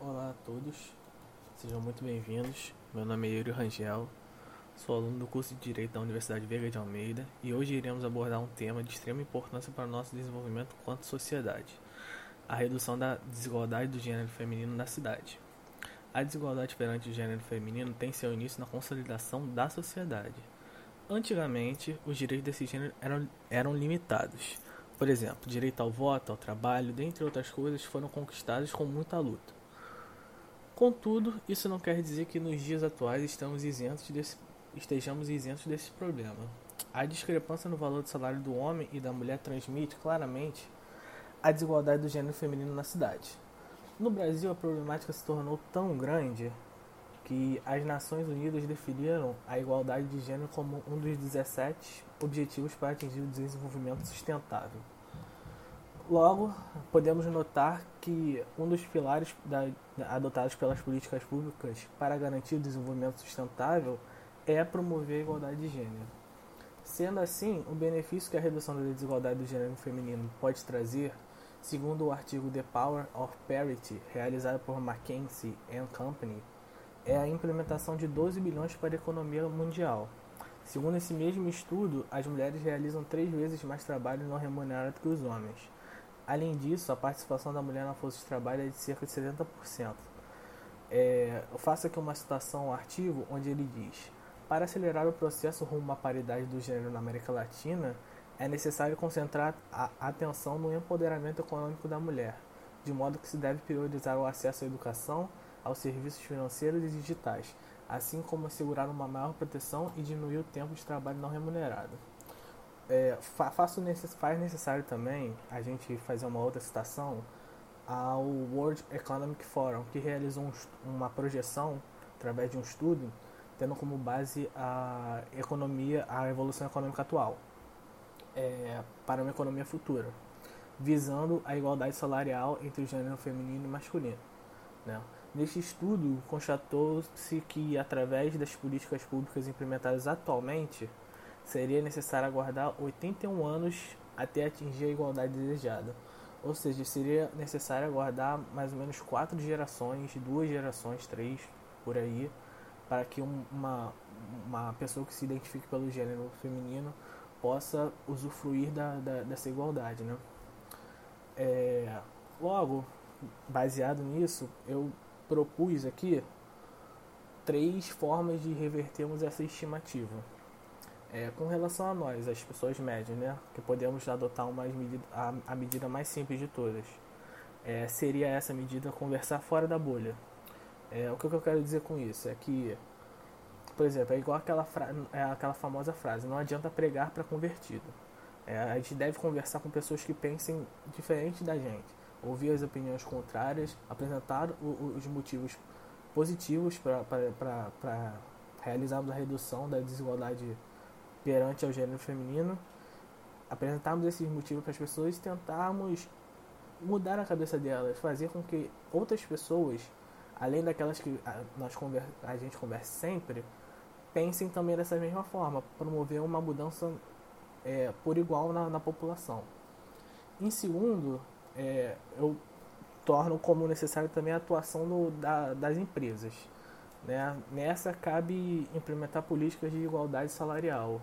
Olá a todos, sejam muito bem-vindos. Meu nome é Yuri Rangel, sou aluno do curso de Direito da Universidade Veiga de Almeida e hoje iremos abordar um tema de extrema importância para o nosso desenvolvimento quanto sociedade: a redução da desigualdade do gênero feminino na cidade. A desigualdade perante o gênero feminino tem seu início na consolidação da sociedade. Antigamente, os direitos desse gênero eram, eram limitados. Por exemplo, direito ao voto, ao trabalho, dentre outras coisas, foram conquistados com muita luta. Contudo, isso não quer dizer que nos dias atuais estamos isentos desse, estejamos isentos desse problema. A discrepância no valor do salário do homem e da mulher transmite claramente a desigualdade do gênero feminino na cidade. No Brasil, a problemática se tornou tão grande que as Nações Unidas definiram a igualdade de gênero como um dos 17 objetivos para atingir o desenvolvimento sustentável. Logo, podemos notar que um dos pilares da, adotados pelas políticas públicas para garantir o desenvolvimento sustentável é promover a igualdade de gênero. Sendo assim, o benefício que a redução da desigualdade do gênero feminino pode trazer, segundo o artigo The Power of Parity, realizado por McKinsey Company, é a implementação de 12 bilhões para a economia mundial. Segundo esse mesmo estudo, as mulheres realizam três vezes mais trabalho não remunerado que os homens. Além disso, a participação da mulher na força de trabalho é de cerca de 70%. É, eu faço aqui uma citação ao artigo onde ele diz: Para acelerar o processo rumo à paridade do gênero na América Latina, é necessário concentrar a atenção no empoderamento econômico da mulher, de modo que se deve priorizar o acesso à educação, aos serviços financeiros e digitais, assim como assegurar uma maior proteção e diminuir o tempo de trabalho não remunerado é, faço necess, faz necessário também a gente fazer uma outra citação ao World Economic Forum, que realizou um, uma projeção através de um estudo tendo como base a economia, a evolução econômica atual é, para uma economia futura, visando a igualdade salarial entre o gênero feminino e masculino. Né? Neste estudo, constatou-se que, através das políticas públicas implementadas atualmente, seria necessário aguardar 81 anos até atingir a igualdade desejada. Ou seja, seria necessário aguardar mais ou menos quatro gerações, duas gerações, três por aí, para que uma, uma pessoa que se identifique pelo gênero feminino possa usufruir da, da dessa igualdade. Né? É, logo, baseado nisso, eu propus aqui três formas de revertermos essa estimativa. É, com relação a nós, as pessoas médias, né, que podemos adotar uma medida, a, a medida mais simples de todas, é, seria essa medida conversar fora da bolha. É, o que eu quero dizer com isso é que, por exemplo, é igual aquela, é aquela famosa frase: não adianta pregar para convertido. É, a gente deve conversar com pessoas que pensem diferente da gente, ouvir as opiniões contrárias, apresentar o, os motivos positivos para realizarmos a redução da desigualdade perante ao gênero feminino, apresentarmos esses motivos para as pessoas e tentarmos mudar a cabeça delas, fazer com que outras pessoas, além daquelas que a, nós conver, a gente conversa sempre, pensem também dessa mesma forma, promover uma mudança é, por igual na, na, população. Em segundo, é, eu torno como necessário também a atuação no, da, das empresas. Né? Nessa cabe implementar políticas de igualdade salarial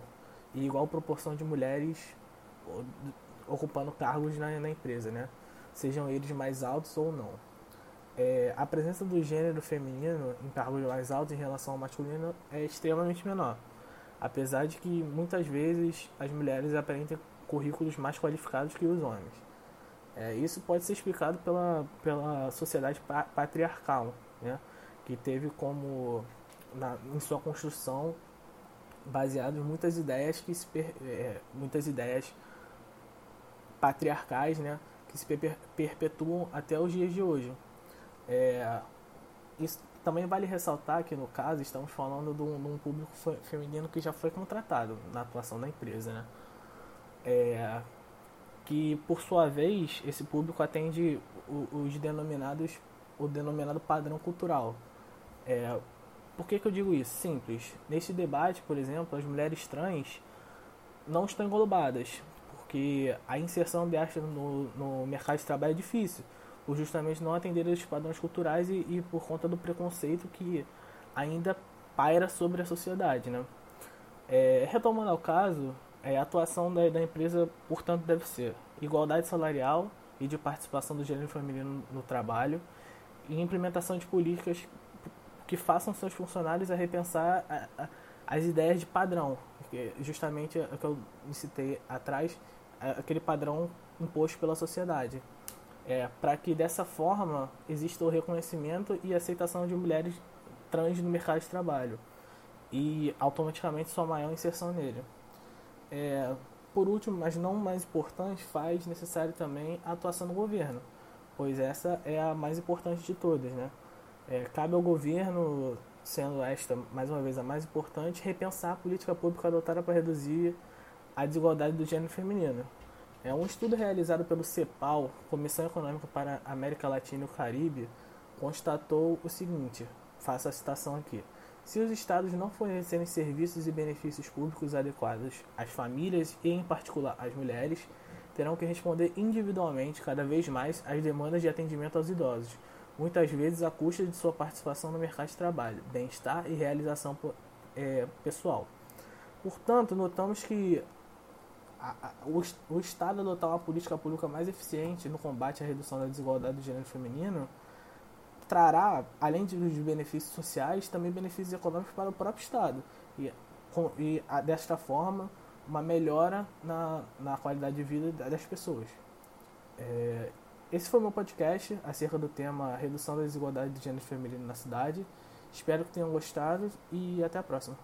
e igual proporção de mulheres ocupando cargos na, na empresa, né? sejam eles mais altos ou não. É, a presença do gênero feminino em cargos mais altos em relação ao masculino é extremamente menor, apesar de que muitas vezes as mulheres apresentam currículos mais qualificados que os homens. É, isso pode ser explicado pela, pela sociedade patriarcal, né? Que teve como na, em sua construção baseado em muitas ideias que se é, muitas ideias patriarcais, né, que se per perpetuam até os dias de hoje. É, isso também vale ressaltar que no caso estamos falando de um, de um, público feminino que já foi contratado na atuação da empresa, né? É, que por sua vez esse público atende os denominados o denominado padrão cultural, é, por que, que eu digo isso? Simples. Neste debate, por exemplo, as mulheres trans não estão englobadas, porque a inserção delas no, no mercado de trabalho é difícil, por justamente não atender aos padrões culturais e, e, por conta do preconceito que ainda paira sobre a sociedade. Né? É, retomando ao caso, é, a atuação da, da, empresa, portanto, deve ser igualdade salarial e de participação do gênero feminino no trabalho e implementação de políticas que façam seus funcionários a repensar a, a, as ideias de padrão, porque justamente é o que eu citei atrás, é aquele padrão imposto pela sociedade. É, para que dessa forma exista o reconhecimento e aceitação de mulheres trans no mercado de trabalho e automaticamente sua maior inserção nele. É, por último, mas não mais importante, faz necessário também a atuação do governo, pois essa é a mais importante de todas. Né? É, cabe ao governo, sendo esta mais uma vez a mais importante, repensar a política pública adotada para reduzir a desigualdade do gênero feminino. É um estudo realizado pelo CEPAL, Comissão Econômica para a América Latina e o Caribe, constatou o seguinte: faço a citação aqui. Se os estados não fornecerem serviços e benefícios públicos adequados às famílias e, em particular, às mulheres, terão que responder individualmente cada vez mais às demandas de atendimento aos idosos, muitas vezes à custa de sua participação no mercado de trabalho, bem-estar e realização é, pessoal. Portanto, notamos que a, a, o, o Estado adotar uma política pública mais eficiente no combate à redução da desigualdade do gênero feminino trará, além dos benefícios sociais, também benefícios econômicos para o próprio Estado. E, com, e a, desta forma, uma melhora na, na qualidade de vida das pessoas. É, esse foi meu podcast acerca do tema redução da desigualdade de gênero feminino na cidade. Espero que tenham gostado e até a próxima.